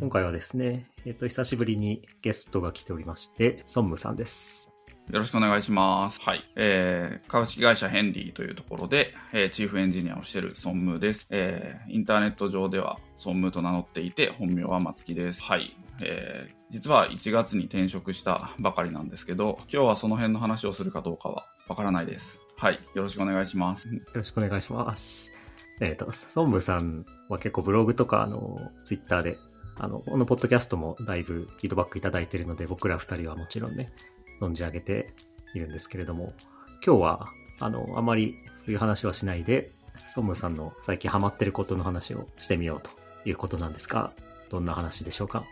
今回はですね、えっ、と、久しぶりにゲストが来ておりまして、ソンムさんです。よろしくお願いします。はい。えー、株式会社ヘンリーというところで、えーチーフエンジニアをしているソンムーです。えー、インターネット上ではソンムーと名乗っていて、本名は松木です。はい。えー、実は1月に転職したばかりなんですけど、今日はその辺の話をするかどうかはわからないです。はい。よろしくお願いします。よろしくお願いします。えっ、と、ソンムさんは結構ブログとか、あの、ツイッターで、あの、このポッドキャストもだいぶフィードバックいただいているので、僕ら二人はもちろんね、存じ上げているんですけれども、今日は、あの、あまりそういう話はしないで、ソムさんの最近ハマってることの話をしてみようということなんですが、どんな話でしょうか？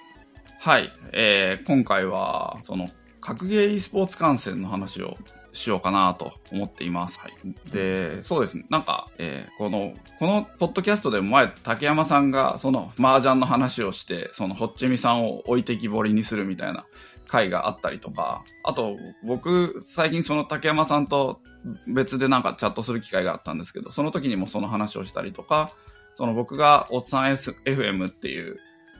はい。えー、今回は、その、格ゲー e スポーツ観戦の話をしようかなと思っています。はい。で、そうですね。なんか、えーこの、このポッドキャストでも前、竹山さんが、その、麻雀の話をして、その、ほっちみさんを置いてきぼりにするみたいな回があったりとか、あと、僕、最近その竹山さんと別でなんかチャットする機会があったんですけど、その時にもその話をしたりとか、その僕がおっさん S- FM っていう、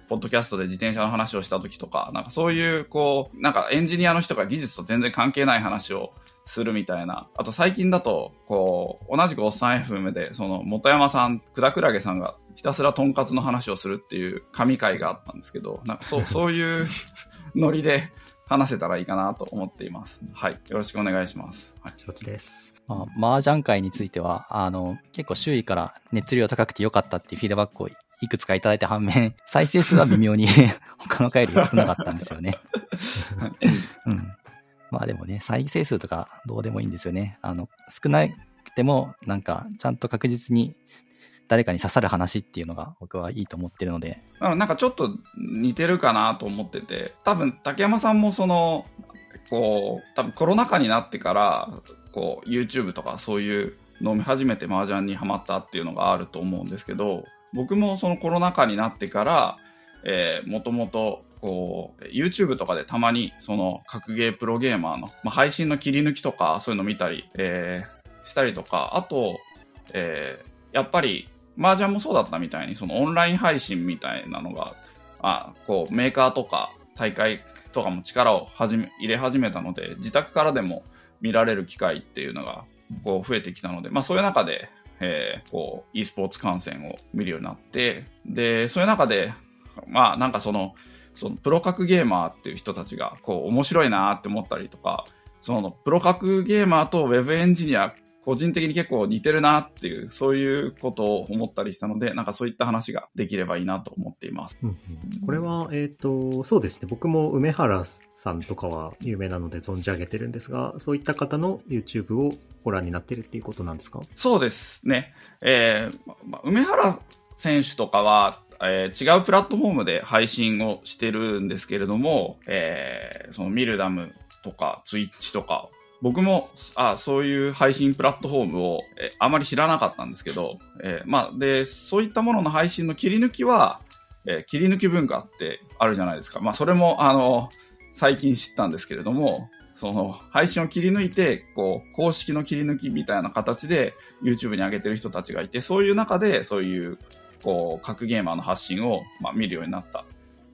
ポッドキャストで自転車の話をした時とか、なんかそういう、こう、なんかエンジニアの人が技術と全然関係ない話をするみたいな。あと最近だと、こう、同じくおっさん FM で、その、元山さん、くだくらげさんがひたすらとんかつの話をするっていう神回があったんですけど、なんかそう、そういうノリで話せたらいいかなと思っています。はい。よろしくお願いします。はい。承知です。まあ、麻雀界については、あの、結構周囲から熱量高くて良かったっていうフィードバックをいくつかいただいた反面、再生数は微妙に 他の回より少なかったんですよね。うん。まあでもね、再生数とかどうでもいいんですよね。あの、少なくても、なんか、ちゃんと確実に誰かに刺さる話っていうのが僕はいいと思ってるので、なのでなんかちょっと似てるかなと思ってて、多分竹山さんもその、こう、多分コロナ禍になってから、こう、YouTube とかそういうのを見始めて麻雀にハマったっていうのがあると思うんですけど、僕もそのコロナ禍になってから、えー、もともと、こう、YouTube とかでたまに、その、格ゲープロゲーマーの、まあ、配信の切り抜きとか、そういうの見たり、えー、したりとか、あと、えー、やっぱり、麻雀もそうだったみたいに、そのオンライン配信みたいなのが、あこう、メーカーとか大会とかも力を始め入れ始めたので、自宅からでも見られる機会っていうのが、こう、増えてきたので、まあそういう中で、えーこう、e スポーツ観戦を見るようになって、で、そういう中で、まあなんかその、そのプロ格ゲーマーっていう人たちが、こう、面白いなって思ったりとか、その、プロ格ゲーマーとウェブエンジニア、個人的に結構似てるなっていう、そういうことを思ったりしたので、なんかそういった話ができればいいなと思っています。うんうんこれは、えっ、と、そうですね。僕も梅原さんとかは有名なので存じ上げてるんですが、そういった方の YouTube をご覧になってるっていうことなんですか？そうですね。えーまま梅原選手とかは、えー違うプラットフォームで配信をしてるんですけれども、えーそのミルダムとかツイッチとか、僕もあそういう配信プラットフォームを、えあまり知らなかったんですけど、えーまあ、で、そういったものの配信の切り抜きは、えー切り抜き文化ってあるじゃないですか。まあ、それも、あの、最近知ったんですけれども、その、配信を切り抜いて、こう、公式の切り抜きみたいな形で YouTube に上げてる人たちがいて、そういう中で、そういう、こう、各ゲーマーの発信を、まあ、見るようになった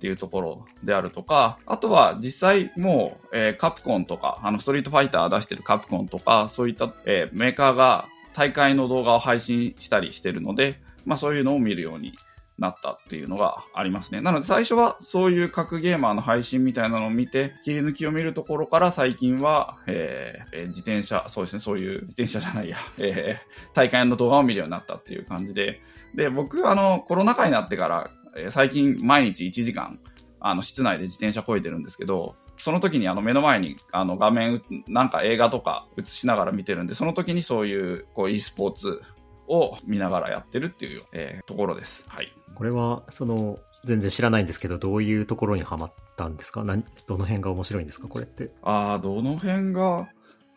っていうところであるとか、あとは実際もう、えーカプコンとか、あの、ストリートファイター出してるカプコンとか、そういった、えーメーカーが大会の動画を配信したりしてるので、まあそういうのを見るようになったっていうのがありますね。なので最初はそういう各ゲーマーの配信みたいなのを見て、切り抜きを見るところから最近は、えーえ自転車、そうですね、そういう自転車じゃないや、えー大会の動画を見るようになったっていう感じで、で、僕、あの、コロナ禍になってから、えー最近毎日1時間、あの、室内で自転車こいでるんですけど、その時にあの目の前にあの画面、なんか映画とか映しながら見てるんで、その時にそういうこう e スポーツを見ながらやってるっていう、えーところです。はい。これは、その、全然知らないんですけど、どういうところにハマったんですか？何どの辺が面白いんですか？これって。ああ、どの辺が、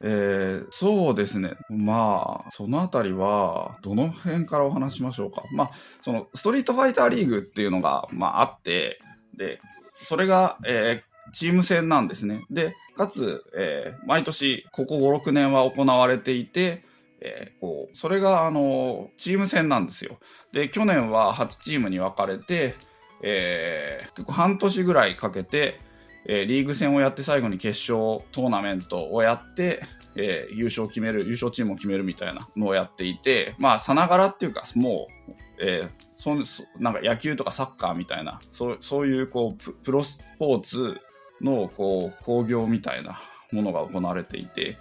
えーそうですね。まあ、そのあたりは、どの辺からお話しましょうか。まあ、その、ストリートファイターリーグっていうのが、まあ、あって、で、それが、えーチーム戦なんですね。で、かつ、えー毎年、ここ5、6年は行われていて、えーこう、それが、あの、チーム戦なんですよ。で、去年は8チームに分かれて、えー、結構半年ぐらいかけて、えー、リーグ戦をやって最後に決勝トーナメントをやって、えー、優勝を決める、優勝チームを決めるみたいなのをやっていて、まあ、さながらっていうか、もう、えー、そなんか野球とかサッカーみたいな、そうそういうこうプロスポーツのこう興行みたいなものが行われていて、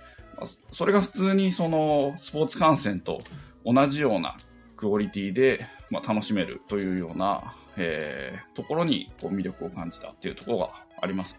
それが普通にそのスポーツ観戦と同じようなクオリティで、まあ、楽しめるというような、えー、ところにこう魅力を感じたっていうところがあります。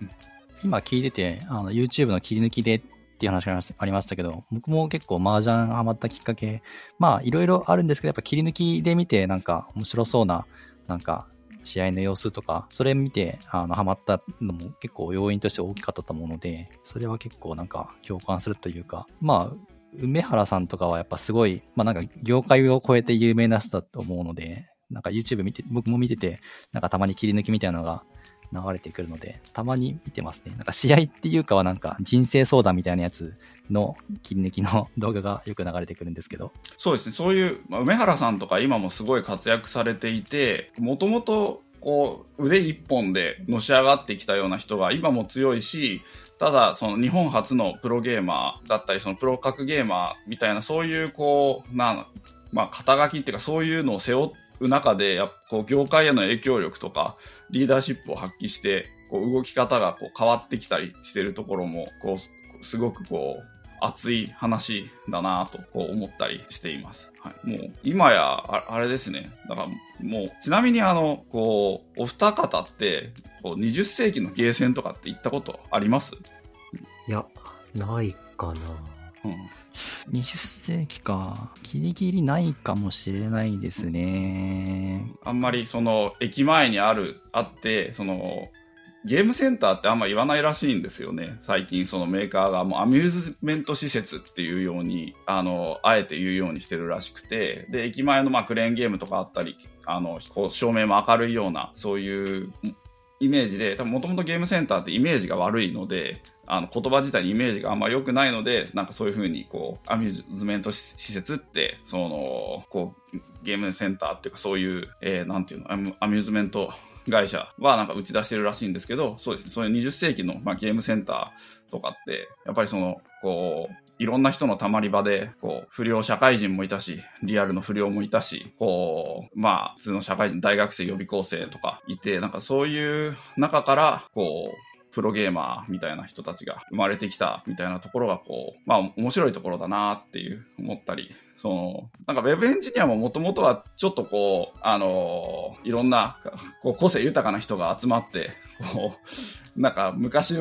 今聞いてて、あの YouTube の切り抜きでっていう話がありましたけど、僕も結構麻雀ハマったきっかけ、まあいろいろあるんですけど、やっぱ切り抜きで見てなんか面白そうな、なんか試合の様子とか、それ見て、あの、ハマったのも結構要因として大きかったと思うので、それは結構なんか共感するというか、まあ、梅原さんとかはやっぱすごい、まあなんか業界を超えて有名な人だと思うので、なんか YouTube 見て、僕も見てて、なんかたまに切り抜きみたいなのが流れてくるので、たまに見てますね。なんか試合っていうかはなんか人生相談みたいなやつの切り抜きの動画がよく流れてくるんですけど。そうですね。そういう、まあ、梅原さんとか今もすごい活躍されていて、もともとこう腕一本でのし上がってきたような人が今も強いし、ただ、その日本初のプロゲーマーだったり、そのプロ格ゲーマーみたいな、そういうこう、な、まあ、肩書きっていうか、そういうのを背負う中で、やこう、業界への影響力とか、リーダーシップを発揮して、こう動き方がこう変わってきたりしてるところも、こう、すごくこう、熱い話だなと思ったりしています。はい、もう今やあれですね。だからもうちなみにあのこうお二方ってこう20世紀のゲーセンとかって行ったことあります？いやないかな。うん、20世紀か。ギリギリないかもしれないですね。あんまりその駅前にある、あって、そのゲームセンターってあんま言わないらしいんですよね。最近そのメーカーがもうアミューズメント施設っていうように、あの、あえて言うようにしてるらしくて、で、駅前のまあクレーンゲームとかあったり、あの、こう照明も明るいような、そういうイメージで、多分もともとゲームセンターってイメージが悪いので、あの言葉自体にイメージがあんま良くないので、なんかそういうふうに、こう、アミューズメント施設って、その、こう、ゲームセンターっていうかそういう、えー、なんていうの、アミューズメント会社はなんか打ち出してるらしいんですけど、そうですね、そういう20世紀の、まあ、ゲームセンターとかって、やっぱりその、こう、いろんな人のたまり場で、こう、不良社会人もいたし、リアルの不良もいたし、こう、まあ、普通の社会人、大学生、予備校生とかいて、なんかそういう中から、こう、プロゲーマーみたいな人たちが生まれてきたみたいなところがこう、まあ面白いところだなっていう思ったり、その、なんか Web エンジニアももともとはちょっとこう、あのー、いろんなこう個性豊かな人が集まって、こう、なんか昔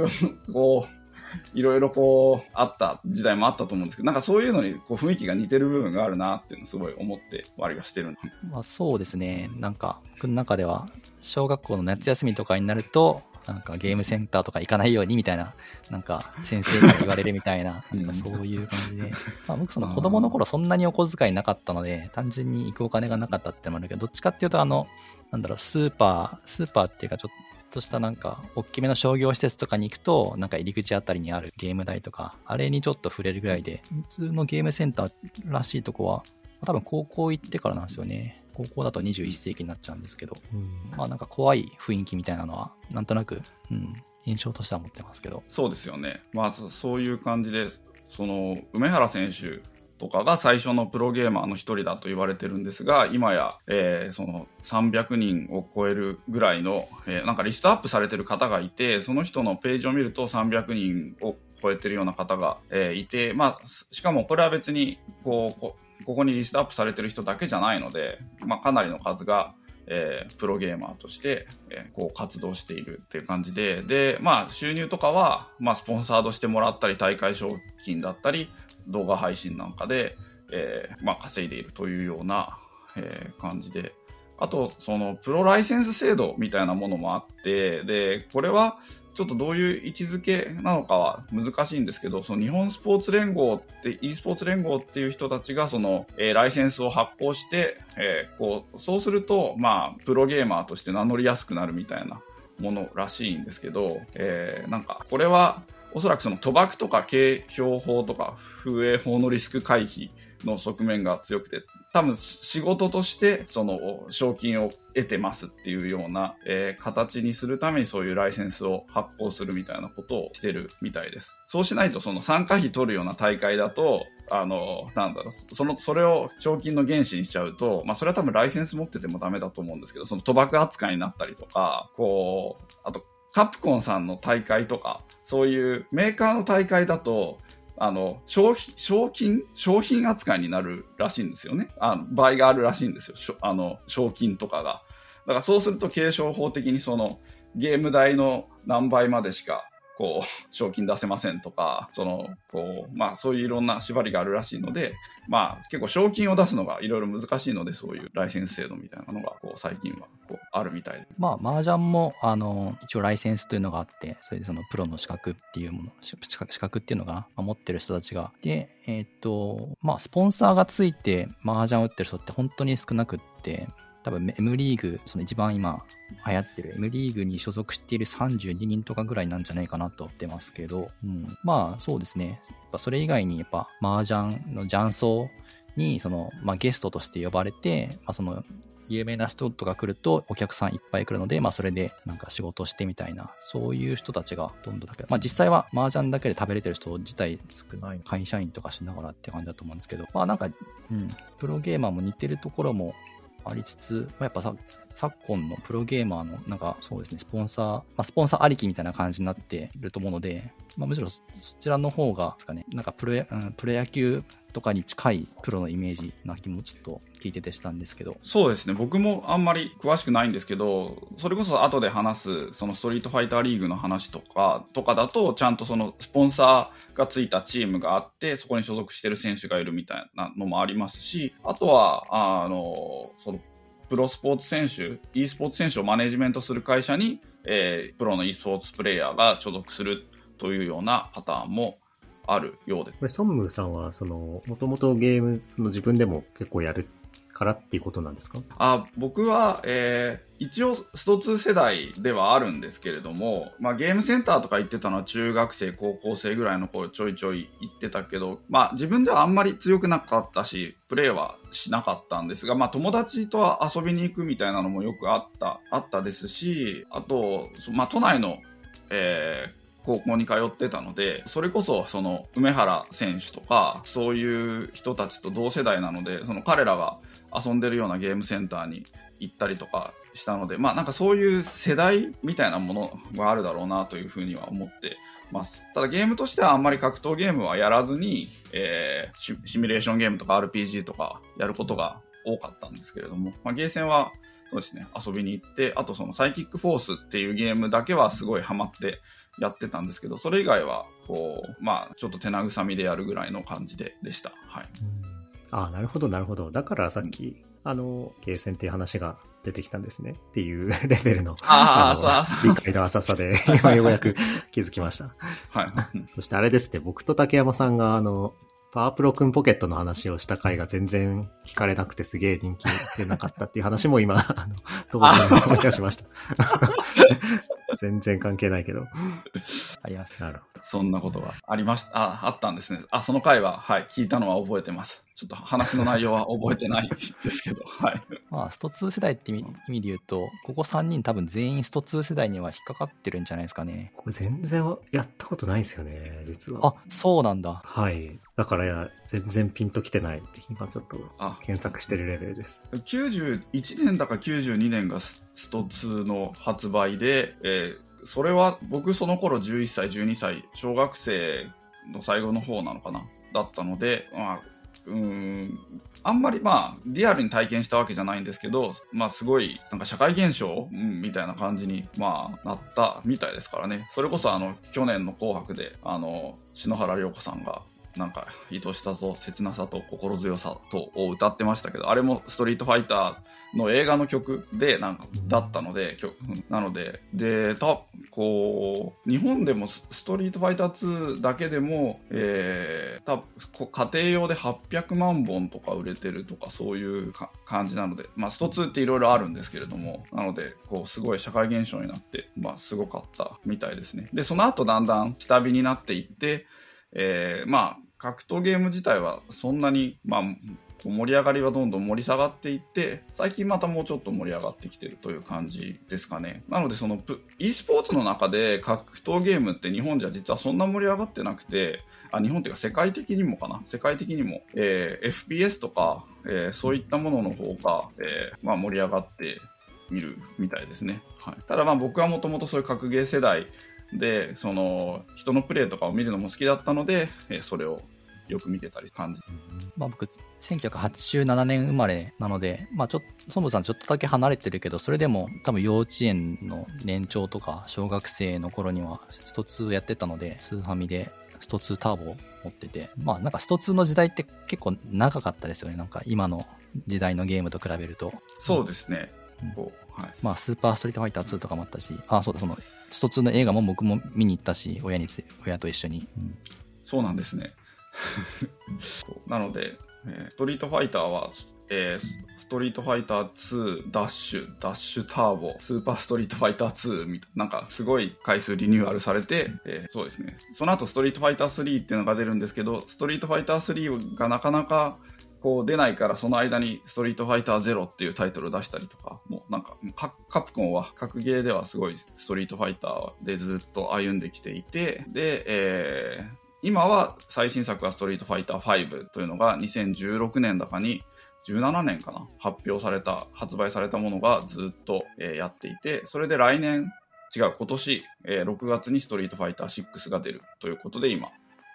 こう、いろいろこう、あった時代もあったと思うんですけど、なんかそういうのにこう雰囲気が似てる部分があるなっていうのをすごい思って割りはしてるまあそうですね。なんか僕の中では、小学校の夏休みとかになると、なんかゲームセンターとか行かないようにみたいな、なんか先生から言われるみたいな、なんかそういう感じで。まあ僕その子供の頃そんなにお小遣いなかったので、単純に行くお金がなかったってのもあるけど、どっちかっていうとあの、なんだろう、スーパー、スーパーっていうかちょっとしたなんか、大きめの商業施設とかに行くと、なんか入り口あたりにあるゲーム台とか、あれにちょっと触れるぐらいで、普通のゲームセンターらしいとこは、多分高校行ってからなんですよね。高校だと21世紀になっちゃうんですけど、うん、まあなんか怖い雰囲気みたいなのは、なんとなく、うん、印象としては持ってますけど。そうですよね。まあそういう感じで、その、梅原選手とかが最初のプロゲーマーの一人だと言われてるんですが、今や、えー、その300人を超えるぐらいの、えー、なんかリストアップされてる方がいて、その人のページを見ると300人を超えてるような方が、えー、いて、まあ、しかもこれは別にこうここにリストアップされてる人だけじゃないので、まあ、かなりの数が、えー、プロゲーマーとして、えー、こう活動しているっていう感じで、で、まあ、収入とかは、まあ、スポンサードしてもらったり、大会賞金だったり、動画配信なんかで、えー、まあ、稼いでいるというような、えー、感じで、あと、その、プロライセンス制度みたいなものもあって、で、これは、ちょっとどういう位置づけなのかは難しいんですけど、その日本スポーツ連合って、e スポーツ連合っていう人たちが、その、えー、ライセンスを発行して、えー、こう、そうすると、まあ、プロゲーマーとして名乗りやすくなるみたいなものらしいんですけど、えー、なんか、これは、おそらくその賭博とか景評法とか風営法のリスク回避の側面が強くて、多分仕事としてその賞金を得てますっていうような、えー、形にするためにそういうライセンスを発行するみたいなことをしてるみたいです。そうしないとその参加費取るような大会だと、あの、なんだろう、その、それを賞金の原資にしちゃうと、まあそれは多分ライセンス持っててもダメだと思うんですけど、その賭博扱いになったりとか、こう、あとカプコンさんの大会とか、そういうメーカーの大会だと、あの、商品、賞金、商品扱いになるらしいんですよね。あの、倍があるらしいんですよ。あの、賞金とかが。だからそうすると継承法的にそのゲーム代の何倍までしかこう、賞金出せませんとか、その、こう、まあそういういろんな縛りがあるらしいので、まあ結構賞金を出すのがいろいろ難しいので、そういうライセンス制度みたいなのが、こう最近はこうあるみたいで。まあ麻雀も、あの、一応ライセンスというのがあって、それでそのプロの資格っていうもの、資格っていうのが、まあ、持ってる人たちが、で、えっ、と、まあスポンサーがついて麻雀を打ってる人って本当に少なくって、多分 M リーグ、その一番今流行ってる M リーグに所属している32人とかぐらいなんじゃないかなと思ってますけど、うん、まあそうですね。やっぱそれ以外にやっぱ麻雀の雀荘にその、まあ、ゲストとして呼ばれて、まあ、その有名な人とか来るとお客さんいっぱい来るので、まあそれでなんか仕事してみたいな、そういう人たちがどんどんだけど、まあ実際は麻雀だけで食べれてる人自体少ない会社員とかしながらって感じだと思うんですけど、まあなんか、うん、プロゲーマーも似てるところもありつつ、まあ、やっぱさ昨今のプロゲーマーのなんかそうですね、スポンサー、まあ、スポンサーありきみたいな感じになっていると思うので、まあ、むしろそちらの方がですかね、なんかプロ,、うん、プロ野球とかに近いプロのイメージな気もちょっと聞いててしたんですけど。そうですね。僕もあんまり詳しくないんですけど、それこそ後で話す、そのストリートファイターリーグの話とか、とかだと、ちゃんとそのスポンサーがついたチームがあって、そこに所属してる選手がいるみたいなのもありますし、あとは、あの、そのプロスポーツ選手、e スポーツ選手をマネジメントする会社に、えー、プロの e スポーツプレイヤーが所属するというようなパターンもあるようです。これ、ソンムーさんは、その、もともとゲーム、その自分でも結構やるからっていうことなんですか？あ僕は、えー、一応スト2世代ではあるんですけれども、まあ、ゲームセンターとか行ってたのは中学生高校生ぐらいの頃ちょいちょい行ってたけど、まあ、自分ではあんまり強くなかったしプレーはしなかったんですが、まあ、友達と遊びに行くみたいなのもよくあったあったですしあと、まあ、都内の、えー高校に通ってたので、それこそその梅原選手とか、そういう人たちと同世代なので、その彼らが遊んでるようなゲームセンターに行ったりとかしたので、まあなんかそういう世代みたいなものがあるだろうなというふうには思ってます。ただゲームとしてはあんまり格闘ゲームはやらずに、えー、シミュレーションゲームとか RPG とかやることが多かったんですけれども、まあ、ゲーセンはそうですね、遊びに行って、あとそのサイキックフォースっていうゲームだけはすごいハマってやってたんですけど、それ以外は、こう、まあ、ちょっと手慰みでやるぐらいの感じででした。はい。ああ、なるほど、なるほど。だからさっき、うん、あの、ゲーセンっていう話が出てきたんですね。っていう レベルの、ああ理解の浅さで、今ようやく気づきました。はい。そしてあれですね、僕と竹山さんが、あの、パワープロくんポケットの話をした回が全然聞かれなくてすげえ人気出なかったっていう話も今、あの、当然思い出しました。全然関係ないけど。ありました。なるほど。そんなことがありました。あ、あったんですね。あ、その回は、はい、聞いたのは覚えてます。ちょっと話の内容は覚えてないですけど、はい。まあ、スト2世代って意味で言うと、ここ3人多分全員スト2世代には引っかかってるんじゃないですかね。これ全然やったことないんですよね、実は。あ、そうなんだ。はい。だから、全然ピンときてないって今ちょっと検索してるレベルです。91年だか92年がススト2の発売で、えー、それは僕その頃11歳、12歳、小学生の最後の方なのかなだったので、まあ、うんあんまりまあリアルに体験したわけじゃないんですけど、まあすごいなんか社会現象、うん、みたいな感じにまあなったみたいですからね。それこそあの去年の紅白であの篠原涼子さんがなんか愛しさと切なさと心強さとを歌ってましたけどあれもストリートファイターの映画の曲でなんかだったので、曲なので。でたこう日本でもストリートファイター2だけでも、えー、多家庭用で800万本とか売れてるとかそういう感じなので、まあ、スト2っていろいろあるんですけれどもなのでこうすごい社会現象になって、まあ、すごかったみたいですね。でその後だんだん下火になっていってえー、まあ、格闘ゲーム自体はそんなに、まあ、盛り上がりはどんどん盛り下がっていって、最近またもうちょっと盛り上がってきてるという感じですかね。なので、その、e スポーツの中で格闘ゲームって日本じゃ実はそんな盛り上がってなくて、あ、日本っていうか世界的にもかな？世界的にも、えー、FPS とか、えー、そういったものの方が、えー、まあ盛り上がっているみたいですね。はい。ただまあ僕はもともとそういう格ゲー世代で、その、人のプレイとかを見るのも好きだったので、え、それをよく見てたり感じ。まあ僕、1987年生まれなので、まあちょっと、ソムさんちょっとだけ離れてるけど、それでも多分幼稚園の年長とか小学生の頃にはスト2やってたので、スーファミでスト2ターボ持ってて、まあなんかスト2の時代って結構長かったですよね。なんか今の時代のゲームと比べると。そうですね。うん、はい、まあスーパーストリートファイター2とかもあったし、あ、そうだ、そのスト2の映画も僕も見に行ったし、親に親と一緒に。うん、そうなんですね。なので、えー、ストリートファイターは、えー、ストリートファイター2ダッシュ、ダッシュターボ、スーパーストリートファイター2みたいな、んかすごい回数リニューアルされて、えー、そうですね。その後ストリートファイター3っていうのが出るんですけど、ストリートファイター3がなかなかこう出ないからその間にストリートファイターゼロっていうタイトルを出したりとか、もうなんかカプコンは格ゲーではすごいストリートファイターでずっと歩んできていて、で、えー、今は最新作はストリートファイター5というのが2016年だかに17年かな発表された、発売されたものがずっと、えー、やっていて、それで来年、違う、今年、えー、6月にストリートファイター6が出るということで今、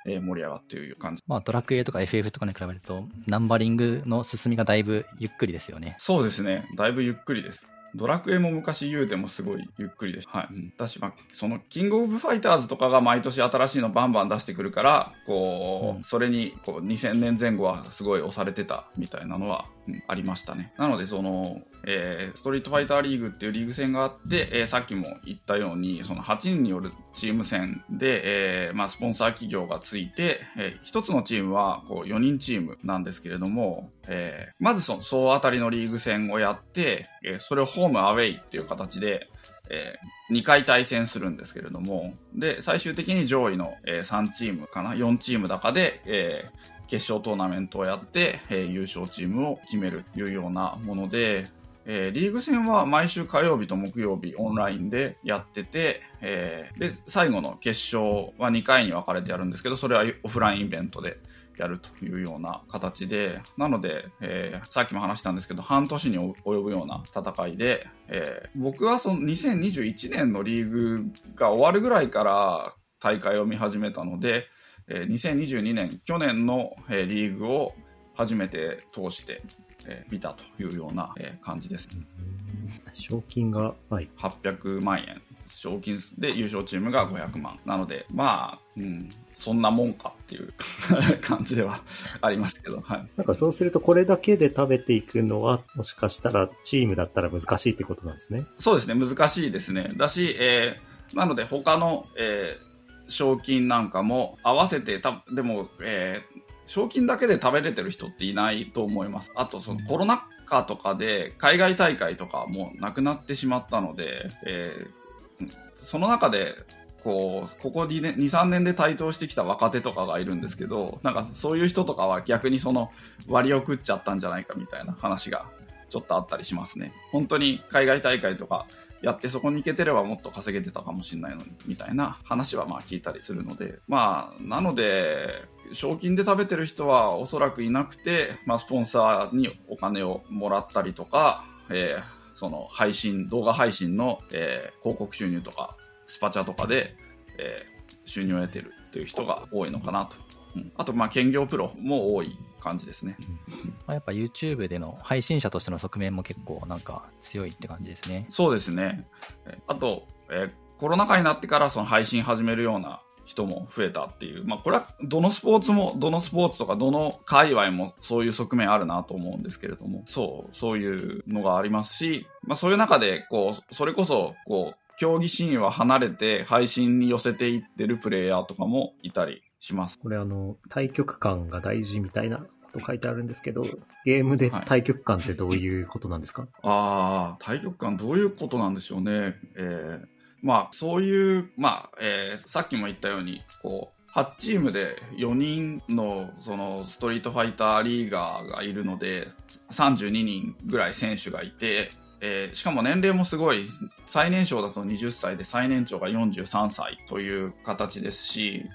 えー、盛り上がっている感じ。まあ、ドラクエとか FF とかに比べると、ナンバリングの進みがだいぶゆっくりですよね。そうですね。だいぶゆっくりです。ドラクエも昔言うてもすごいゆっくりでした。はい。だし、まあ、その、キングオブファイターズとかが毎年新しいのバンバン出してくるから、こう、うん、それに、こう、2000年前後はすごい押されてたみたいなのは、うん、ありましたね。なので、その、えー、ストリートファイターリーグっていうリーグ戦があって、えー、さっきも言ったように、その8人によるチーム戦で、えー、まあ、スポンサー企業がついて、え、1つのチームはこう4人チームなんですけれども、え、まずその総当たりのリーグ戦をやって、え、それをホームアウェイっていう形で、えー、2回対戦するんですけれども、で、最終的に上位の、えー、3チームかな、4チームだかで、えー、決勝トーナメントをやって、え、優勝チームを決めるというようなもので、えー、リーグ戦は毎週火曜日と木曜日オンラインでやってて、えー、で、最後の決勝は2回に分かれてやるんですけど、それはオフラインイベントでやるというような形で、なので、えー、さっきも話したんですけど、半年に及ぶような戦いで、えー、僕はその2021年のリーグが終わるぐらいから大会を見始めたので、えー、2022年、去年の、えー、リーグを初めて通してえー、見たというような、えー、感じです。賞金が、はい、800万円。賞金で優勝チームが500万。なので、まあ、うん、そんなもんかっていう 感じではありますけど、はい。なんかそうすると、これだけで食べていくのは、もしかしたらチームだったら難しいってことなんですね。そうですね、難しいですね。だし、えー、なので他の、えー、賞金なんかも合わせて、たでも、えー、賞金だけで食べれてる人っていないと思います。あと、そのコロナ禍とかで海外大会とかもなくなってしまったので、えー、その中で、こう、ここ2、2、3年で台頭してきた若手とかがいるんですけど、なんかそういう人とかは逆にその割を食っちゃったんじゃないかみたいな話がちょっとあったりしますね。本当に海外大会とかやってそこに行けてればもっと稼げてたかもしれないのに、みたいな話はまあ聞いたりするので、まあ、なので、賞金で食べてる人はおそらくいなくて、まあ、スポンサーにお金をもらったりとか、えー、その配信、動画配信の、えー、広告収入とか、スパチャとかで、えー、収入を得てるっていう人が多いのかなと。うん、あと、まあ、兼業プロも多い感じですね。まあ、やっぱ YouTube での配信者としての側面も結構なんか強いって感じですね。そうですね。あと、えー、コロナ禍になってからその配信始めるような人も増えたっていう、まあ、これはどのスポーツも、どのスポーツとかどの界隈もそういう側面あるなと思うんですけれども、そう、そういうのがありますし、まあ、そういう中で、こう、それこそ、こう、競技シーンは離れて配信に寄せていってるプレイヤーとかもいたりします。これあの、対局感が大事みたいなこと書いてあるんですけど、ゲームで対局感ってどういうことなんですか、はい、ああ、対局感どういうことなんでしょうね。えー、まあ、そういう、まあ、えー、さっきも言ったように、こう、8チームで4人のそのストリートファイターリーガーがいるので、32人ぐらい選手がいて、えー、しかも年齢もすごい、最年少だと20歳で最年長が43歳という形ですし、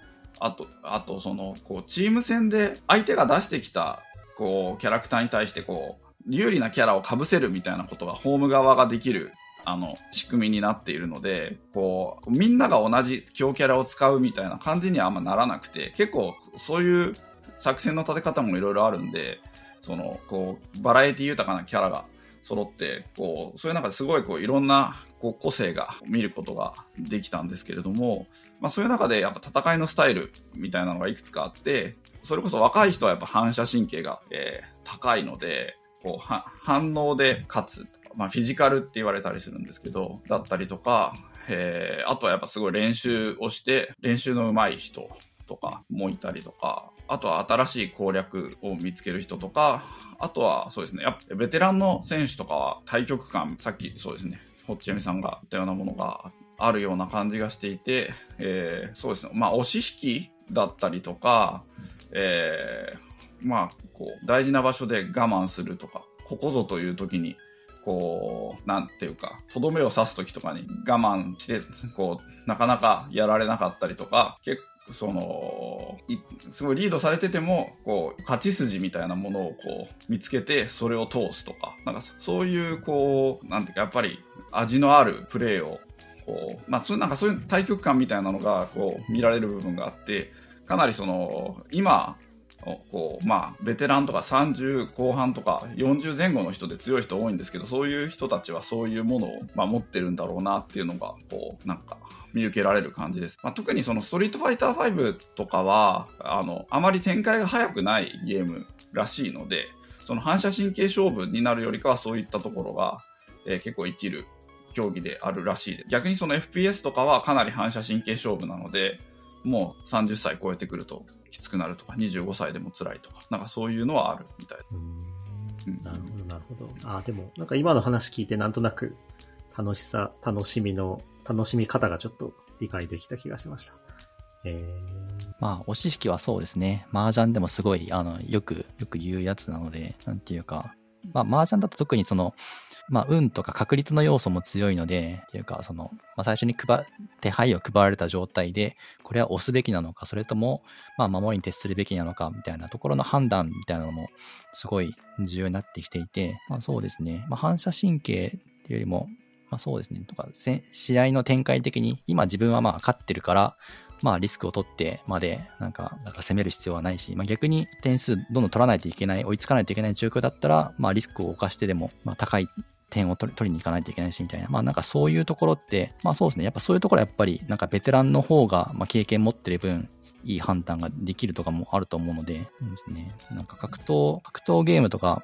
あと、あとその、こう、チーム戦で相手が出してきた、こう、キャラクターに対してこう、有利なキャラを被せるみたいなことがホーム側ができるあの、仕組みになっているので、こう、みんなが同じ強キャラを使うみたいな感じにはあんまならなくて、結構そういう作戦の立て方もいろいろあるんで、その、こう、バラエティ豊かなキャラが揃って、こう、そういう中ですごいこう、いろんな、こう、個性が見ることができたんですけれども、まあそういう中でやっぱ戦いのスタイルみたいなのがいくつかあって、それこそ若い人はやっぱ反射神経が、えー、高いので、こう、反応で勝つ。まあ、フィジカルって言われたりするんですけど、だったりとか、えー、あとはやっぱすごい練習をして、練習の上手い人とかもいたりとか、あとは新しい攻略を見つける人とか、あとはそうですね、やっぱベテランの選手とかは対局感、さっきそうですね、ホッチヤミさんが言ったようなものがあるような感じがしていて、えー、そうですね、まあ押し引きだったりとか、えー、まあ、こう、大事な場所で我慢するとか、ここぞという時にこう、なんていうか、とどめを刺す時とかに我慢して、こう、なかなかやられなかったりとか、結構、その、すごいリードされてても、こう、勝ち筋みたいなものをこう、見つけて、それを通すとか、なんかそういう、こう、なんていうか、やっぱり味のあるプレーを、こう、まあ、なんかそういう対局感みたいなのが、こう、見られる部分があって、かなりその、今、こう、まあ、ベテランとか30後半とか40前後の人で強い人多いんですけど、そういう人たちはそういうものを、まあ、持ってるんだろうなっていうのが、こう、なんか、見受けられる感じです。まあ、特にそのストリートファイター5とかは、あの、あまり展開が早くないゲームらしいので、その反射神経勝負になるよりかはそういったところが、えー、結構生きる競技であるらしいです。逆にその FPS とかはかなり反射神経勝負なので、もう30歳超えてくるときつくなるとか、25歳でも辛いとか、なんかそういうのはあるみたいうん、なるほど、なるほど。ああ、でも、なんか今の話聞いてなんとなく楽しさ、楽しみの、楽しみ方がちょっと理解できた気がしました。えー、まあ、押し引きはそうですね。麻雀でもすごい、あの、よく、よく言うやつなので、なんていうか、まあ、麻雀だと特にその、まあ、運とか確率の要素も強いので、っていうか、その、まあ、最初に配、手配を配られた状態で、これは押すべきなのか、それとも、まあ、守りに徹するべきなのか、みたいなところの判断みたいなのも、すごい重要になってきていて、まあ、そうですね。まあ、反射神経っていうよりも、まあ、そうですね。とか、試合の展開的に、今自分はまあ勝ってるから、まあリスクを取ってまで、なんか、なんか攻める必要はないし、まあ逆に点数どんどん取らないといけない、追いつかないといけない状況だったら、まあリスクを冒してでも、まあ高い点を取りに行かないといけないし、みたいな。まあなんかそういうところって、まあそうですね。やっぱそういうところはやっぱり、なんかベテランの方が、まあ経験持ってる分、いい判断ができるとかもあると思うので、そうですね。なんか格闘、格闘ゲームとか、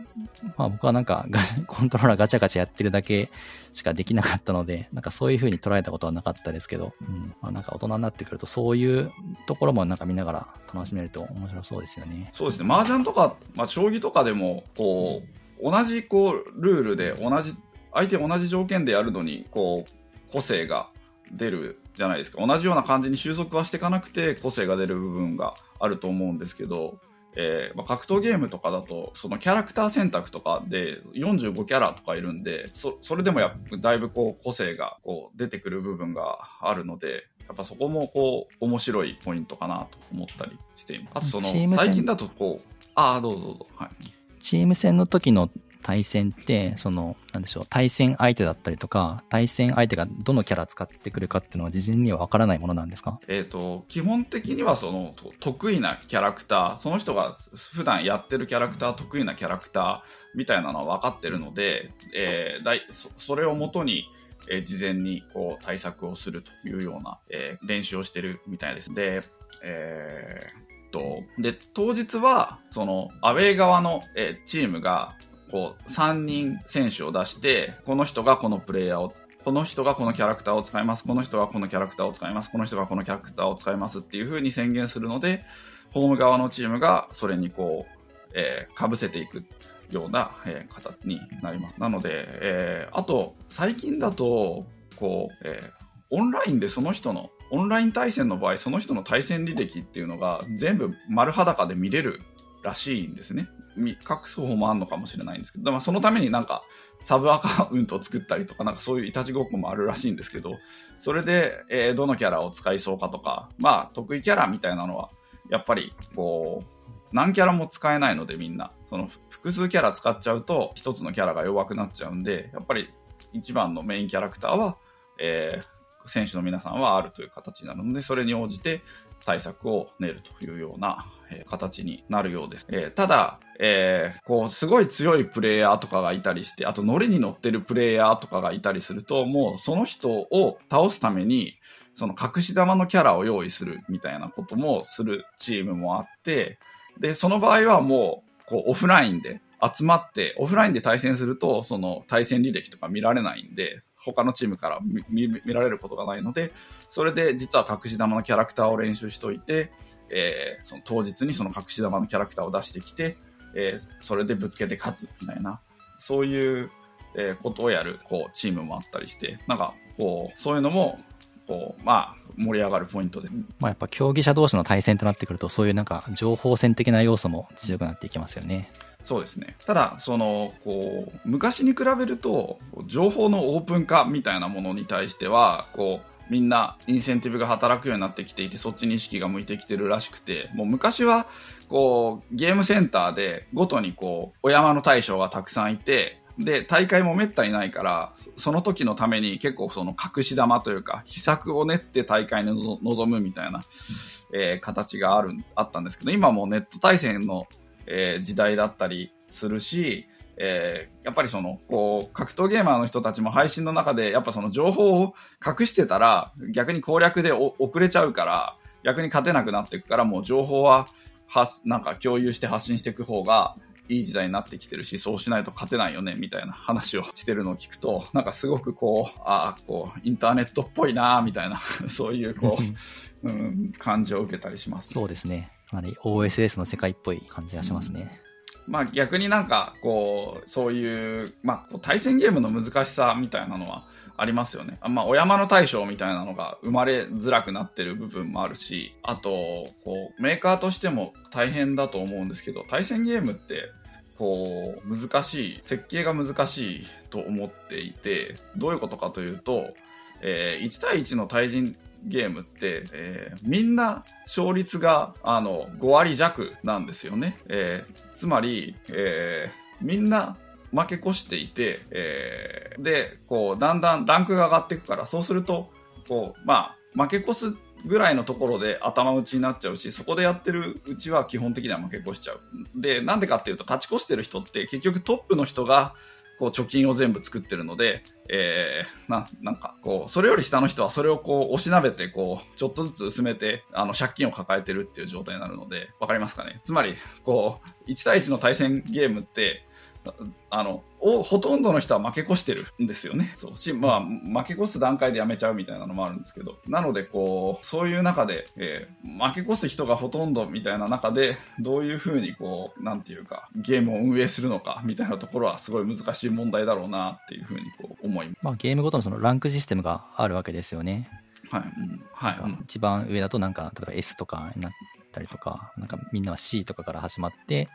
まあ僕はなんか コントローラーガチャガチャやってるだけしかできなかったので、なんかそういう風に捉えたことはなかったですけど、うん。まあなんか大人になってくるとそういうところもなんか見ながら楽しめると面白そうですよね。そうですね。麻雀とか、まあ将棋とかでも、こう、同じこう、ルールで同じ、相手同じ条件でやるのに、こう、個性が出るじゃないですか。同じような感じに収束はしていかなくて個性が出る部分があると思うんですけど、えーまあ、格闘ゲームとかだと、そのキャラクター選択とかで45キャラとかいるんで、そそれでもやだいぶこう個性がこう出てくる部分があるので、やっぱそこもこう面白いポイントかなと思ったりしています。あとその最近だとこう、ああ、どうぞどうぞ。はい。チーム戦の時の対戦って、その、なんでしょう、対戦相手だったりとか、対戦相手がどのキャラ使ってくるかっていうのは事前にはわからないものなんですか？えっ、と、基本的にはその、得意なキャラクター、その人が普段やってるキャラクター、得意なキャラクターみたいなのは分かってるので、えー、だいそそれをもとに、えー、事前にこう対策をするというような、えー、練習をしてるみたいです。で、えー、と、で、当日は、その、アウェー側の、え、チームが、こう、3人選手を出して、この人がこのプレイヤーを、この人がこのキャラクターを使います、この人がこのキャラクターを使います、この人がこのキャラクターを使いますっていう風に宣言するので、ホーム側のチームがそれにこう、えー、せていくような、えー、形になります。なので、えー、あと、最近だと、こう、えー、オンラインでその人のオンライン対戦の場合、その人の対戦履歴っていうのが全部丸裸で見れるらしいんですね。隠す方もあるのかもしれないんですけど、まあ、そのためになんかサブアカウントを作ったりとか、なんかそういういたちごっこもあるらしいんですけど、それで、えー、どのキャラを使いそうかとか、まあ、得意キャラみたいなのは、やっぱり、こう、何キャラも使えないのでみんな。その複数キャラ使っちゃうと、一つのキャラが弱くなっちゃうんで、やっぱり一番のメインキャラクターは、えー、選手の皆さんはあるという形になるので、それに応じて対策を練るというような、え、形になるようです。え、ただ、えー、こう、すごい強いプレイヤーとかがいたりして、あと、ノリに乗ってるプレイヤーとかがいたりすると、もう、その人を倒すために、その隠し玉のキャラを用意するみたいなこともするチームもあって、で、その場合はもう、こう、オフラインで集まって、オフラインで対戦すると、その対戦履歴とか見られないんで、他のチームから見られることがないので、それで実は隠し玉のキャラクターを練習しといて、えー、その当日にその隠し玉のキャラクターを出してきて、えー、それでぶつけて勝つみたいな、そういう、え、ことをやる、こう、チームもあったりして、なんか、こう、そういうのも、こう、まあ、盛り上がるポイントで。まあ、やっぱ競技者同士の対戦となってくると、そういうなんか、情報戦的な要素も強くなっていきますよね。そうですね。ただ、その、こう、昔に比べると、情報のオープン化みたいなものに対しては、こう、みんなインセンティブが働くようになってきていて、そっちに意識が向いてきてるらしくて、もう昔は、こう、ゲームセンターで、ごとにこう、お山の大将がたくさんいて、で、大会もめったにないから、その時のために結構その隠し玉というか、秘策を練って大会に臨むみたいな、えー、形がある、あったんですけど、今もネット対戦の、えー、時代だったりするし、えー、やっぱりその、こう、格闘ゲーマーの人たちも配信の中で、やっぱその情報を隠してたら、逆に攻略で遅れちゃうから、逆に勝てなくなっていくから、もう情報は、はなんか共有して発信していく方が、いい時代になってきてるし、そうしないと勝てないよね、みたいな話をしてるのを聞くと、なんかすごくこう、ああ、こう、インターネットっぽいな、みたいな、そういうこう、うん、感じを受けたりします、ね、そうですね。かなり OSS の世界っぽい感じがしますね。うんまあ逆になんかこう、そういう、まあ対戦ゲームの難しさみたいなのはありますよね。まあお山の大将みたいなのが生まれづらくなってる部分もあるし、あと、こう、メーカーとしても大変だと思うんですけど、対戦ゲームってこう、難しい、設計が難しいと思っていて、どういうことかというと、えー、1対1の対人ゲームって、えー、みんな勝率が、あの、5割弱なんですよね。えー、つまり、えー、みんな負け越していて、えー、で、こう、だんだんランクが上がっていくから、そうすると、こう、まあ、負け越すぐらいのところで頭打ちになっちゃうし、そこでやってるうちは基本的には負け越しちゃう。で、なんでかっていうと、勝ち越してる人って結局トップの人が、こう貯金を全部作ってるので、えー、な、なんか、こう、それより下の人はそれをこう、押しなべて、こう、ちょっとずつ薄めて、あの、借金を抱えてるっていう状態になるので、わかりますかね？つまり、こう、1対1の対戦ゲームって、あの、おほとんどの人は負け越してるんですよね。そうし、まあ、負け越す段階でやめちゃうみたいなのもあるんですけど。なので、こう、そういう中で、えー、負け越す人がほとんどみたいな中で、どういうふうにこう、なんていうか、ゲームを運営するのかみたいなところはすごい難しい問題だろうなっていうふうにこう思います。まあ、ゲームごとのそのランクシステムがあるわけですよね。はい。うん、はい。一番上だとなんか、例えば S とかになったりとか、なんかみんなは C とかから始まって、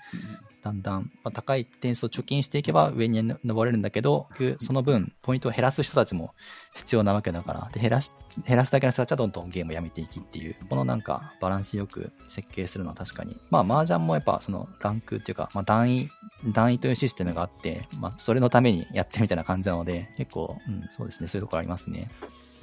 だんだん、まあ、高い点数を貯金していけば上に登れるんだけど、その分、ポイントを減らす人たちも必要なわけだから、で減らし減らすだけの人たちはどんどんゲームをやめていきっていう、このなんかバランスよく設計するのは確かに。まあ、麻雀もやっぱそのランクっていうか、まあ、段位、段位というシステムがあって、まあ、それのためにやってみたいな感じなので、結構、うん、そうですね、そういうところありますね。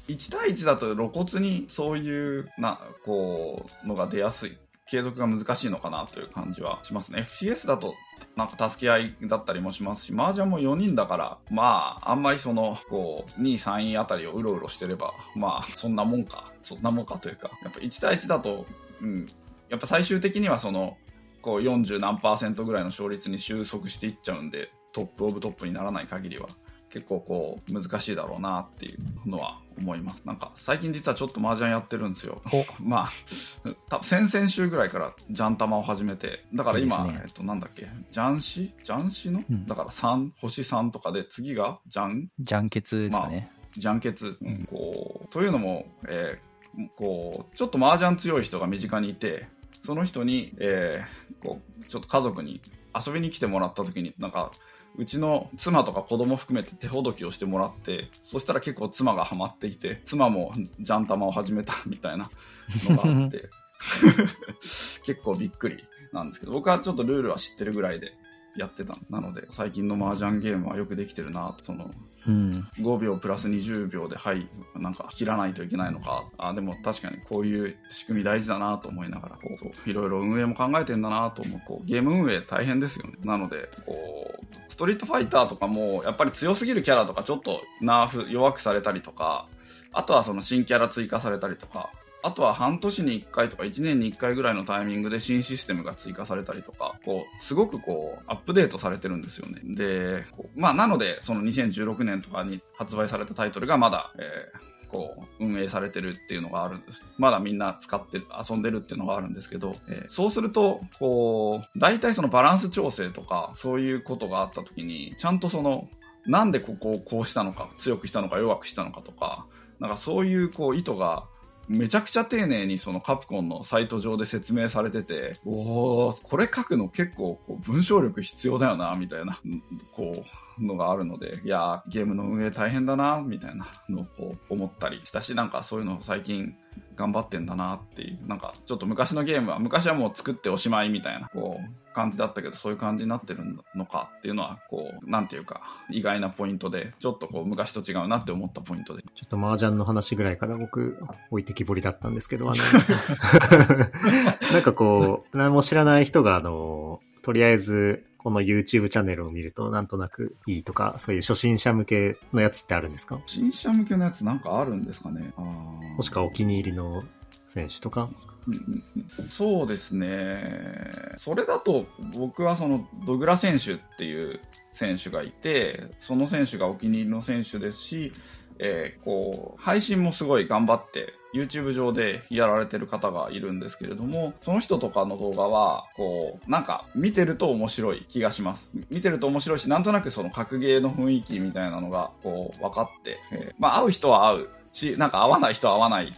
1対1だと露骨にそういうな、こう、のが出やすい継続が難しいのかなという感じはしますね。FCS だとなんか助け合いだったりもしますし、麻雀も4人だから、まあ、あんまりその、こう、2位、3位あたりをうろうろしてれば、まあ、そんなもんか、そんなもんかというか、やっぱ1対1だと、うん、やっぱ最終的にはその、こう40何パーセントぐらいの勝率に収束していっちゃうんで、トップオブトップにならない限りは。結構こう難しいだろうなっていうのは思います。なんか最近実はちょっと麻雀やってるんですよ。まあ、先々週ぐらいからジャン玉を始めて、だから今、ね、えっとなんだっけ、ジャンシ？ジャンシの、うん、だから3、星3とかで次がジャン？ジャンケツですかね。まあ、ジャンケツ、うん、こう、というのも、えーこう、ちょっと麻雀強い人が身近にいて、その人に、えー、こう、ちょっと家族に遊びに来てもらった時に、なんか、うちの妻とか子供含めて手ほどきをしてもらって、そしたら結構妻がハマっていて、妻もジャン玉を始めたみたいなのがあって、結構びっくりなんですけど、僕はちょっとルールは知ってるぐらいで、やってた。なので最近の麻雀ゲームはよくできてるなと。その、うん、5秒プラス20秒ではいなんか切らないといけないのか。あでも確かにこういう仕組み大事だなと思いながらこういろいろ運営も考えてんだなと思う。こうゲーム運営大変ですよね。なのでこうストリートファイターとかもやっぱり強すぎるキャラとかちょっとナーフ弱くされたりとかあとはその新キャラ追加されたりとかあとは半年に1回とか1年に1回ぐらいのタイミングで新システムが追加されたりとか、こう、すごくこう、アップデートされてるんですよね。で、まあ、なので、その2016年とかに発売されたタイトルがまだ、えー、こう、運営されてるっていうのがあるんです。まだみんな使って、遊んでるっていうのがあるんですけど、えー、そうすると、こう、大体そのバランス調整とか、そういうことがあった時に、ちゃんとその、なんでここをこうしたのか、強くしたのか弱くしたのかとか、なんかそういうこう意図がめちゃくちゃ丁寧にそのカプコンのサイト上で説明されてて、おおこれ書くの結構こう文章力必要だよな、みたいな、こう、のがあるので、いやゲームの運営大変だな、みたいなのをこう思ったりしたし、なんかそういうの最近頑張ってんだなっていう、なんかちょっと昔のゲームは、昔はもう作っておしまいみたいな、こう、感じだったけど、そういう感じになってるのかっていうのは、こう、なんていうか、意外なポイントで、ちょっとこう、昔と違うなって思ったポイントで。ちょっと麻雀の話ぐらいから僕、置いてきぼりだったんですけど、あの、なんかこう、何も知らない人が、あの、とりあえず、この YouTube チャンネルを見るとなんとなくいいとか、そういう初心者向けのやつってあるんですか？初心者向けのやつなんかあるんですかね？もしくはお気に入りの選手とか？そうですね。それだと僕はそのドグラ選手っていう選手がいて、その選手がお気に入りの選手ですし、えー、こう、配信もすごい頑張って YouTube 上でやられてる方がいるんですけれども、その人とかの動画は、こう、なんか見てると面白い気がします。見てると面白いし、なんとなくその格ゲーの雰囲気みたいなのが、こう、分かって、えー、まあ、会う人は会うし、なんか会わない人は会わない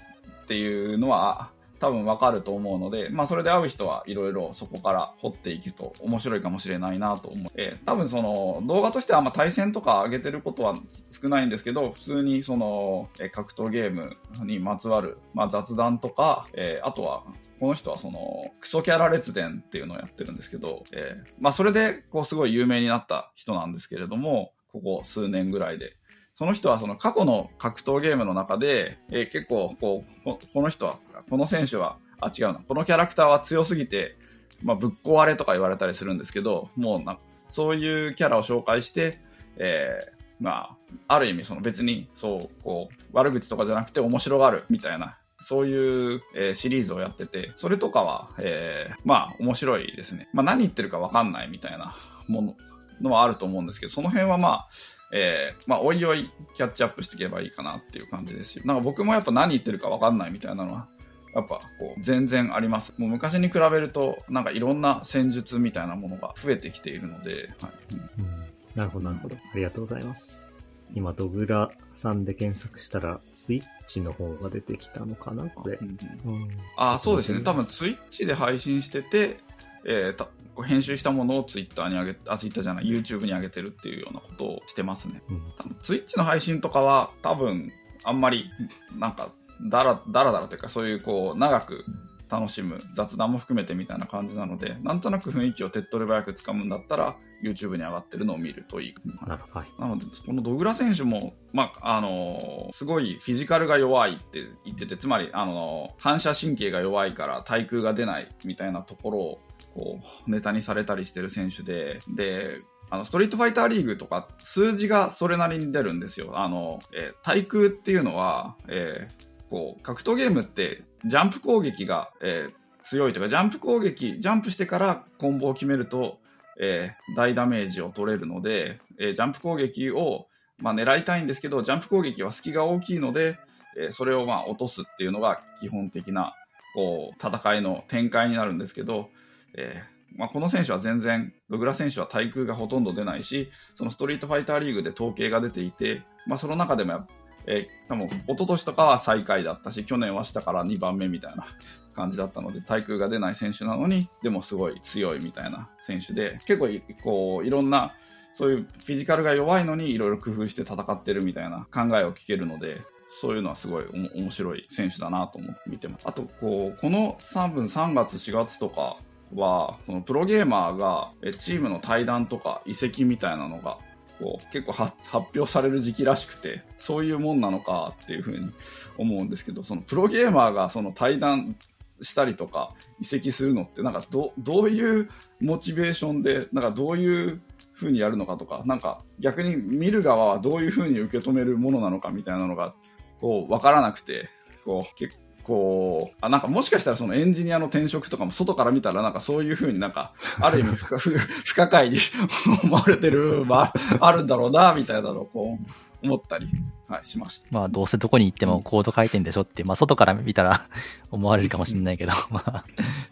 っていうのは、多分わかると思うので、まあそれで会う人はいろいろそこから掘っていくと面白いかもしれないなと思う。えー、多分その動画としてはあんま対戦とか上げてることは少ないんですけど、普通にその、え、格闘ゲームにまつわる、まあ、雑談とか、えー、あとはこの人はその、クソキャラ列伝っていうのをやってるんですけど、えー、まあそれで、こうすごい有名になった人なんですけれども、ここ数年ぐらいで。その人はその過去の格闘ゲームの中で、えー、結構こうこ、この人は、この選手は、あ、違うな、このキャラクターは強すぎて、まあ、ぶっ壊れとか言われたりするんですけど、もうな、そういうキャラを紹介して、えー、まあ、ある意味その別に、そう、こう、悪口とかじゃなくて面白がるみたいな、そういう、えー、シリーズをやってて、それとかは、えー、まあ、面白いですね。まあ、何言ってるかわかんないみたいなもの、のはあると思うんですけど、その辺はまあ、えー、まあ、おいおいキャッチアップしていけばいいかなっていう感じですし、なんか僕もやっぱ何言ってるかわかんないみたいなのは、やっぱこう全然あります。もう昔に比べると、なんかいろんな戦術みたいなものが増えてきているので、はい。うん、なるほど、なるほど。ありがとうございます。今、ドグラさんで検索したら、ツイッチの方が出てきたのかなこれ。うんうん、あ、そうですね。多分ツイッチで配信してて、えー、編集したものをツイッターに上げあツイッターじゃない YouTube に上げてるっていうようなことをしてますね、うん、ツイッチの配信とかは多分あんまりなんかだらだらだらというかそういうこう長く楽しむ雑談も含めてみたいな感じなのでなんとなく雰囲気を手っ取り早くつかむんだったら YouTube に上がってるのを見るといい、はい、なのでこのドグラ選手も、まああのー、すごいフィジカルが弱いって言っててつまり、あのー、反射神経が弱いから対空が出ないみたいなところをこう、ネタにされたりしてる選手で、で、あの、ストリートファイターリーグとか、数字がそれなりに出るんですよ。あの、えー、対空っていうのは、えー、こう、格闘ゲームって、ジャンプ攻撃が、えー、強いというか、ジャンプ攻撃、ジャンプしてからコンボを決めると、えー、大ダメージを取れるので、えー、ジャンプ攻撃を、まあ、狙いたいんですけど、ジャンプ攻撃は隙が大きいので、えー、それをまあ落とすっていうのが基本的なこう戦いの展開になるんですけど、えーまあ、この選手は全然、ドグラ選手は対空がほとんど出ないし、そのストリートファイターリーグで統計が出ていて、まあ、その中でもえー、多分一昨年とかは最下位だったし、去年は下から2番目みたいな感じだったので、対空が出ない選手なのに、でもすごい強いみたいな選手で、結構こう、いろんな、そういうフィジカルが弱いのにいろいろ工夫して戦ってるみたいな考えを聞けるので、そういうのはすごい面白い選手だなと思って見てます。あと、こう、この3分3月4月とかは、そのプロゲーマーがチームの対談とか移籍みたいなのがこう結構発表される時期らしくて、そういうもんなのかっていうふうに思うんですけど、そのプロゲーマーがその対談したりとか移籍するのってなんかどどういうモチベーションでなんかどういうふうにやるのかとかなんか逆に見る側はどういうふうに受け止めるものなのかみたいなのがこう分からなくてこう結構あなんかもしかしたらそのエンジニアの転職とかも外から見たらなんかそういうふうになんかある意味不 不可解に 思われてる部分もあるんだろうなみたいなのをこう思ったり、はい、しました。まあ、どうせどこに行ってもコード書いてんでしょって、まあ、外から見たら 思われるかもしれないけど、まあ、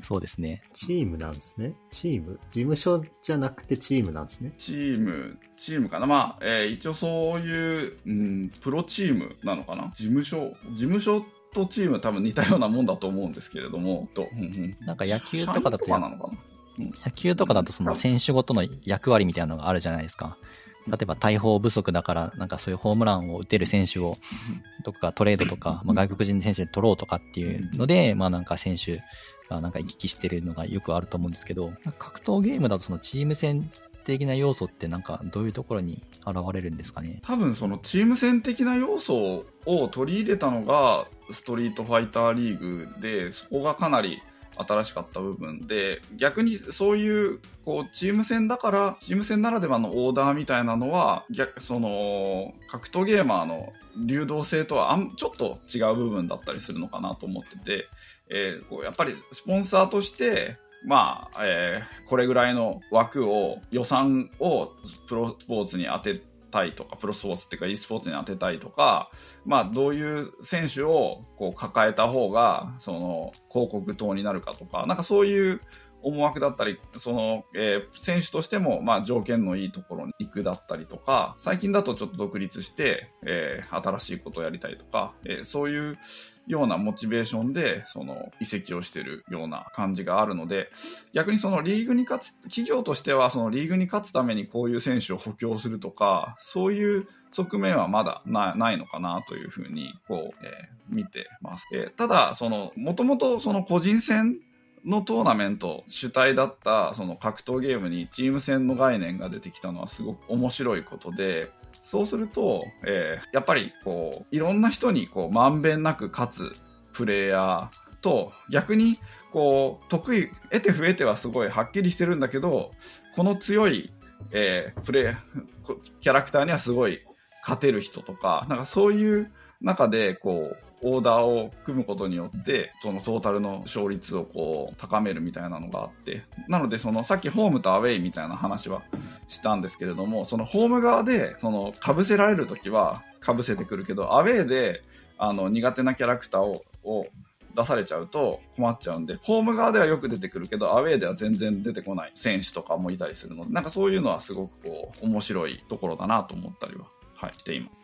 そうですね。チームなんですね。チーム事務所じゃなくてチームなんですね。チーム、チームかな。まあ、えー、一応そういう、うん、プロチームなのかな。事務所、事務所とチーム多分似たようなもんだと思うんですけれども、と。うんうん、なんか野球とかだと、なのかな。野球とかだとその選手ごとの役割みたいなのがあるじゃないですか。例えば大砲不足だから、なんかそういうホームランを打てる選手を、どこかトレードとか、まあ、外国人選手で取ろうとかっていうので、まあなんか選手がなんか行き来してるのがよくあると思うんですけど、格闘ゲームだとそのチーム戦的な要素ってなんかどういうところに現れるんですかね？多分そのチーム戦的な要素を取り入れたのがストリートファイターリーグで、そこがかなり新しかった部分で逆にそういうこうチーム戦だからチーム戦ならではのオーダーみたいなのは逆その格闘ゲーマーの流動性とはあんちょっと違う部分だったりするのかなと思ってて、えー、こうやっぱりスポンサーとしてまあ、えー、これぐらいの枠を予算をプロスポーツに当てたいとか、プロスポーツっていうか e スポーツに当てたいとか、まあどういう選手をこう抱えた方が、その広告塔になるかとか、なんかそういう思惑だったり、その、えー、選手としても、まあ、条件のいいところに行くだったりとか、最近だとちょっと独立して、えー、新しいことをやりたいとか、えー、そういうようなモチベーションで、その、移籍をしてるような感じがあるので、逆にそのリーグに勝つ、企業としてはそのリーグに勝つためにこういう選手を補強するとか、そういう側面はまだないのかなというふうに、こう、えー、見てます。えー、ただ、その、もともとその個人戦のトーナメント主体だったその格闘ゲームにチーム戦の概念が出てきたのはすごく面白いことで、そうすると、えー、やっぱりこう、いろんな人にこう、まんべんなく勝つプレイヤーと、逆にこう、得意、得て増えてはすごいはっきりしてるんだけど、この強い、えー、プレイ、キャラクターにはすごい勝てる人とか、なんかそういう中で、こう、オーダーを組むことによって、そのトータルの勝率をこう、高めるみたいなのがあって、なので、その、さっきホームとアウェイみたいな話はしたんですけれども、そのホーム側で、その、被せられるときは被せてくるけど、アウェイで、あの、苦手なキャラクターを、を出されちゃうと困っちゃうんで、ホーム側ではよく出てくるけど、アウェイでは全然出てこない選手とかもいたりするので、なんかそういうのはすごくこう、面白いところだなと思ったりは、はい、しています。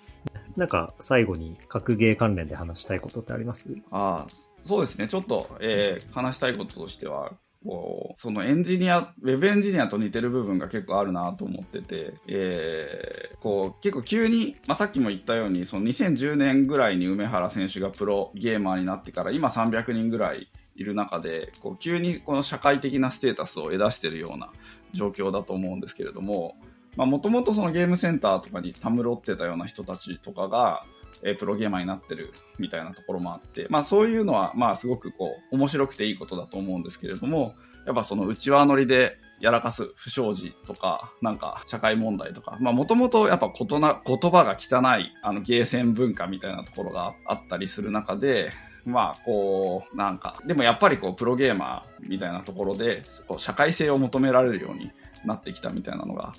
なんか最後に格ゲー関連で話したいことってあります？あ、そうですね。ちょっと、えー、話したいこととしては、こう、そのエンジニア、ウェブエンジニアと似てる部分が結構あるなと思ってて、えー、こう、結構急に、まあ、さっきも言ったように、その2010年ぐらいに梅原選手がプロゲーマーになってから、今300人ぐらいいる中で、こう、急にこの社会的なステータスを得出してるような状況だと思うんですけれども、もともとそのゲームセンターとかにたむろってたような人たちとかが、えー、プロゲーマーになってるみたいなところもあって、まあそういうのは、まあすごくこう、面白くていいことだと思うんですけれども、やっぱその内輪乗りでやらかす不祥事とか、なんか社会問題とか、まあもともとやっぱ言な言葉が汚い、あのゲーセン文化みたいなところがあったりする中で、まあこう、なんか、でもやっぱりこう、プロゲーマーみたいなところで、こう社会性を求められるようになってきたみたいなのが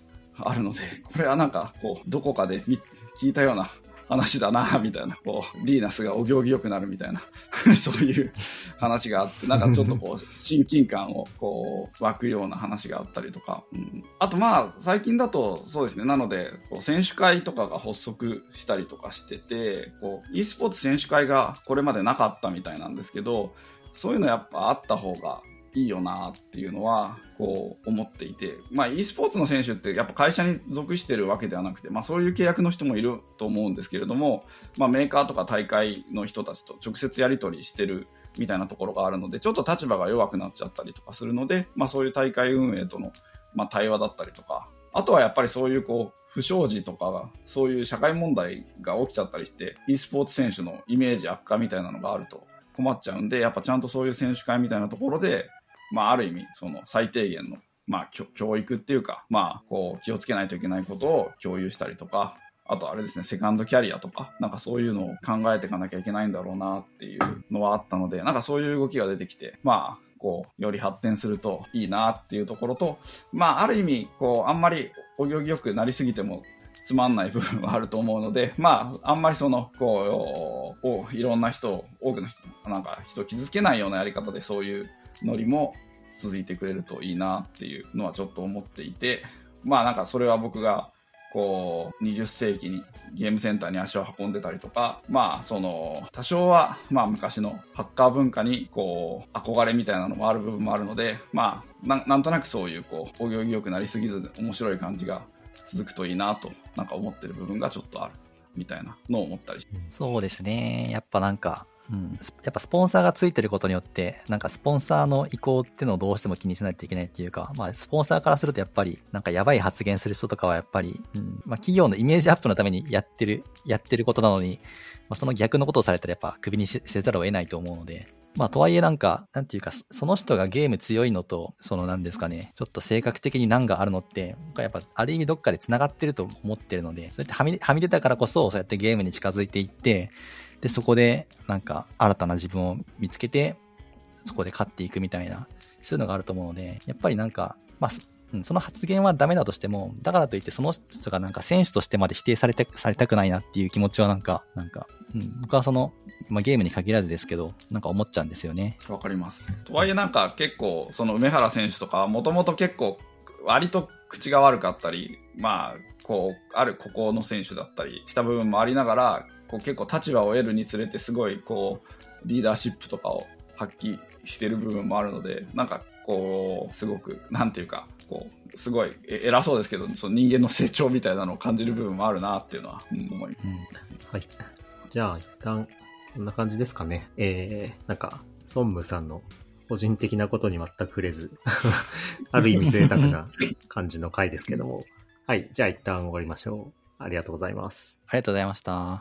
あるので、これはなんか、こう、どこかで聞いたような話だな、みたいな、こう、リーナスがお行儀良くなるみたいな、そういう話があって、なんかちょっとこう、親近感をこう、湧くような話があったりとか、うん、あとまあ、最近だと、そうですね、なので、こう選手会とかが発足したりとかしてて、こう、e スポーツ選手会がこれまでなかったみたいなんですけど、そういうのやっぱあった方がいいよなっていうのは、こう思っていて、まあ e スポーツの選手ってやっぱ会社に属してるわけではなくて、まあそういう契約の人もいると思うんですけれども、まあメーカーとか大会の人たちと直接やり取りしてるみたいなところがあるので、ちょっと立場が弱くなっちゃったりとかするので、まあそういう大会運営との、まあ、対話だったりとか、あとはやっぱりそういうこう、不祥事とか、そういう社会問題が起きちゃったりして、e スポーツ選手のイメージ悪化みたいなのがあると困っちゃうんで、やっぱちゃんとそういう選手会みたいなところで、まあある意味、その最低限の、まあ教育っていうか、まあこう気をつけないといけないことを共有したりとか、あとあれですね、セカンドキャリアとか、なんかそういうのを考えていかなきゃいけないんだろうなっていうのはあったので、なんかそういう動きが出てきて、まあ、こう、より発展するといいなっていうところと、まあ、ある意味、こう、あんまりお行儀よくなりすぎてもつまんない部分はあると思うので、まあ、あんまりその、こう、いろんな人、多くの人、なんか人を傷つけないようなやり方でそういうノリも続いてくれるといいなっていうのはちょっと思っていて、まあなんかそれは僕がこう、20世紀にゲームセンターに足を運んでたりとか、まあ、その、多少は、まあ、昔のハッカー文化に、こう、憧れみたいなのもある部分もあるので、まあ、ななんとなくそういう、こう、お行儀よくなりすぎず、面白い感じが続くといいなと、なんか思ってる部分がちょっとある、みたいなのを思ったりそうですね。やっぱなんか、うん、やっぱスポンサーがついてることによって、なんかスポンサーの意向っていうのをどうしても気にしないといけないっていうか、まあスポンサーからするとやっぱり、なんかやばい発言する人とかはやっぱり、うん、まあ企業のイメージアップのためにやってる、やってることなのに、まあその逆のことをされたらやっぱ首にせざるを得ないと思うので、まあ、とはいえなんか、なんていうか、その人がゲーム強いのと、そのなんですかね、ちょっと性格的に難があるのって、やっぱ、ある意味どっかで繋がってると思ってるので、そうやってはみはみ出たからこそ、そうやってゲームに近づいていって、で、そこで、なんか、新たな自分を見つけて、そこで勝っていくみたいな、そういうのがあると思うので、やっぱりなんか、まあ、その発言はダメだとしても、だからといってその人がなんか選手としてまで否定されて、されたくないなっていう気持ちはなんか、なんか、うん、僕はその、まあ、ゲームに限らずですけど、なんか思っちゃうんですよね。わかります。とはいえなんか結構、その梅原選手とか、もともと結構、割と口が悪かったり、まあ、こう、ある孤高の選手だったりした部分もありながら、こう結構立場を得るにつれてすごいこうリーダーシップとかを発揮してる部分もあるのでなんかこうすごくなんていうかこうすごい偉そうですけどその人間の成長みたいなのを感じる部分もあるなっていうのは、うん、思います、うん、はい。じゃあ一旦こんな感じですかね。えー、なんか孫武さんの個人的なことに全く触れず ある意味贅沢な 感じの回ですけども。はい。じゃあ一旦終わりましょう。ありがとうございます。ありがとうございました